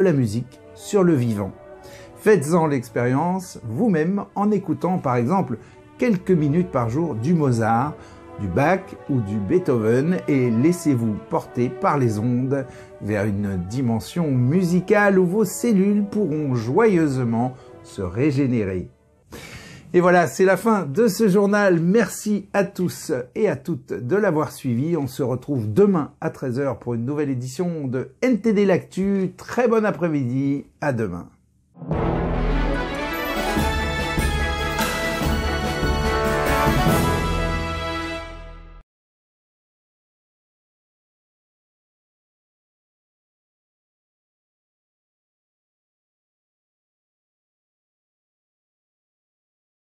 la musique sur le vivant. Faites-en l'expérience vous-même en écoutant par exemple quelques minutes par jour du Mozart, du Bach ou du Beethoven et laissez-vous porter par les ondes vers une dimension musicale où vos cellules pourront joyeusement se régénérer. Et voilà, c'est la fin de ce journal. Merci à tous et à toutes de l'avoir suivi. On se retrouve demain à 13h pour une nouvelle édition de NTD L'Actu. Très bon après-midi. À demain.